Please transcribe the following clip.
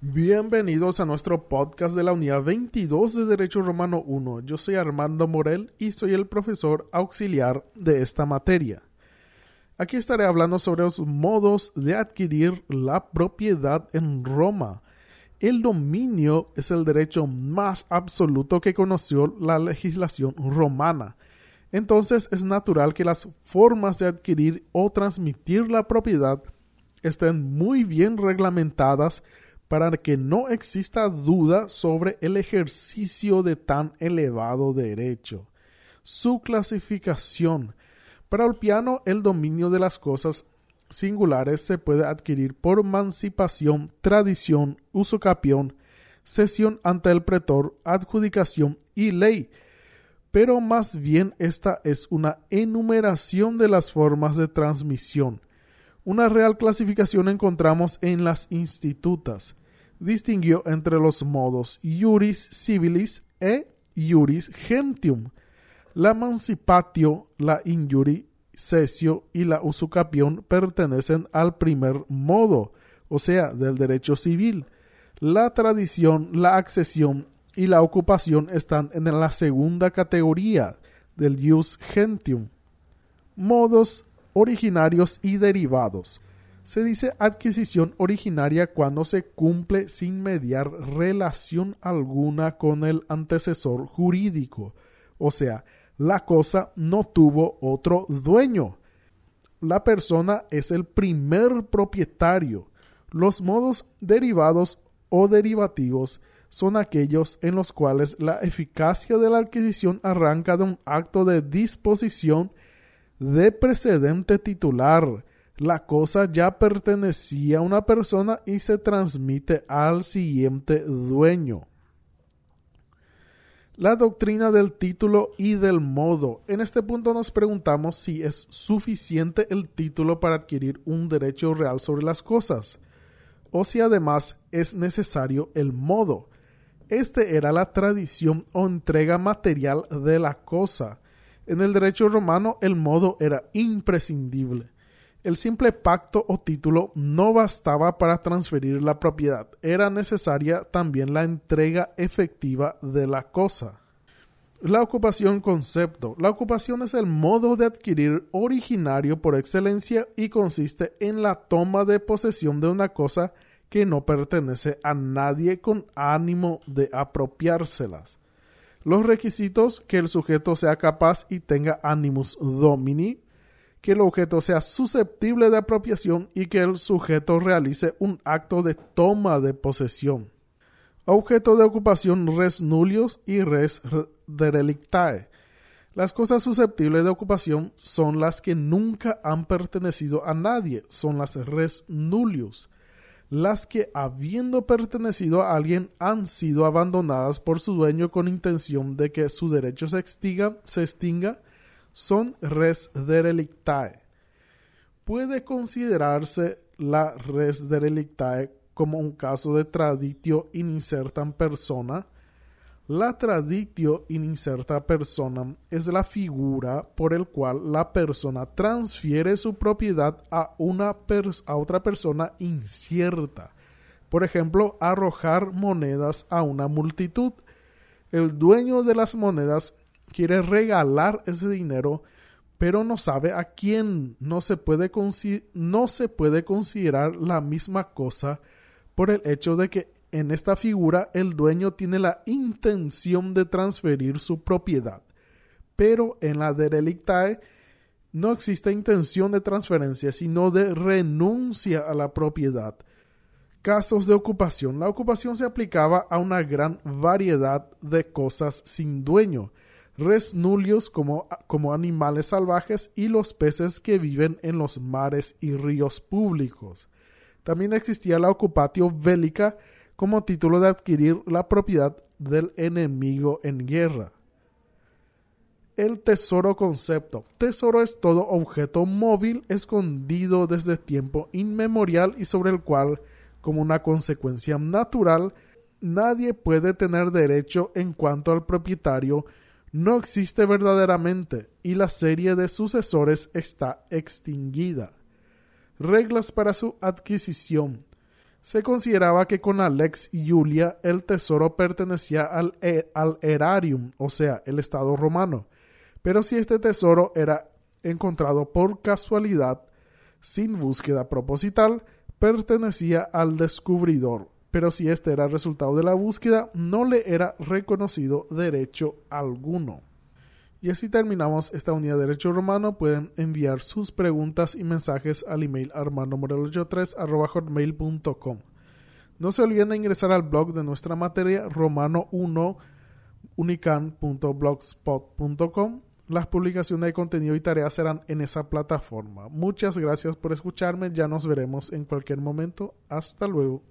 Bienvenidos a nuestro podcast de la unidad 22 de Derecho Romano 1. Yo soy Armando Morel y soy el profesor auxiliar de esta materia. Aquí estaré hablando sobre los modos de adquirir la propiedad en Roma. El dominio es el derecho más absoluto que conoció la legislación romana. Entonces es natural que las formas de adquirir o transmitir la propiedad estén muy bien reglamentadas para que no exista duda sobre el ejercicio de tan elevado derecho. Su clasificación. Para el piano, el dominio de las cosas singulares se puede adquirir por emancipación, tradición, usucapión, cesión ante el pretor, adjudicación y ley, pero más bien esta es una enumeración de las formas de transmisión. Una real clasificación encontramos en las institutas. Distinguió entre los modos iuris civilis e iuris gentium. La emancipatio, la injuri cesio y la usucapión pertenecen al primer modo, o sea, del derecho civil. La tradición, la accesión y la ocupación están en la segunda categoría del jus gentium. Modos originarios y derivados. Se dice adquisición originaria cuando se cumple sin mediar relación alguna con el antecesor jurídico, o sea, la cosa no tuvo otro dueño. La persona es el primer propietario. Los modos derivados o derivativos son aquellos en los cuales la eficacia de la adquisición arranca de un acto de disposición de precedente titular. La cosa ya pertenecía a una persona y se transmite al siguiente dueño. La doctrina del título y del modo. En este punto nos preguntamos si es suficiente el título para adquirir un derecho real sobre las cosas, o si además es necesario el modo. Este era la tradición o entrega material de la cosa. En el derecho romano el modo era imprescindible. El simple pacto o título no bastaba para transferir la propiedad, era necesaria también la entrega efectiva de la cosa. La ocupación concepto. La ocupación es el modo de adquirir originario por excelencia y consiste en la toma de posesión de una cosa que no pertenece a nadie con ánimo de apropiárselas. Los requisitos que el sujeto sea capaz y tenga animus domini, que el objeto sea susceptible de apropiación y que el sujeto realice un acto de toma de posesión. Objeto de ocupación res nullius y res derelictae. Las cosas susceptibles de ocupación son las que nunca han pertenecido a nadie, son las res nullius las que habiendo pertenecido a alguien han sido abandonadas por su dueño con intención de que su derecho se extinga, se extinga son res derelictae. Puede considerarse la res derelictae como un caso de traditio in insertam persona, la traditio in inserta persona es la figura por el cual la persona transfiere su propiedad a, una a otra persona incierta. Por ejemplo, arrojar monedas a una multitud. El dueño de las monedas quiere regalar ese dinero, pero no sabe a quién. No se puede, no se puede considerar la misma cosa por el hecho de que en esta figura el dueño tiene la intención de transferir su propiedad, pero en la derelictae no existe intención de transferencia, sino de renuncia a la propiedad. Casos de ocupación. La ocupación se aplicaba a una gran variedad de cosas sin dueño, res nullius como, como animales salvajes y los peces que viven en los mares y ríos públicos. También existía la ocupatio bélica, como título de adquirir la propiedad del enemigo en guerra. El tesoro concepto. Tesoro es todo objeto móvil escondido desde tiempo inmemorial y sobre el cual, como una consecuencia natural, nadie puede tener derecho en cuanto al propietario no existe verdaderamente y la serie de sucesores está extinguida. Reglas para su adquisición Se consideraba que con la Lex Julia el tesoro pertenecía al, e, al erarium, o sea, el Estado romano. Pero si este tesoro era encontrado por casualidad, sin búsqueda proposital, pertenecía al descubridor, pero si este era el resultado de la búsqueda, no le era reconocido derecho alguno. Y así terminamos esta unidad de Derecho Romano. Pueden enviar sus preguntas y mensajes al email armandomorel83.com. No se olviden de ingresar al blog de nuestra materia romano1unican.blogspot.com las publicaciones de contenido y tareas serán en esa plataforma. Muchas gracias por escucharme. Ya nos veremos en cualquier momento. Hasta luego.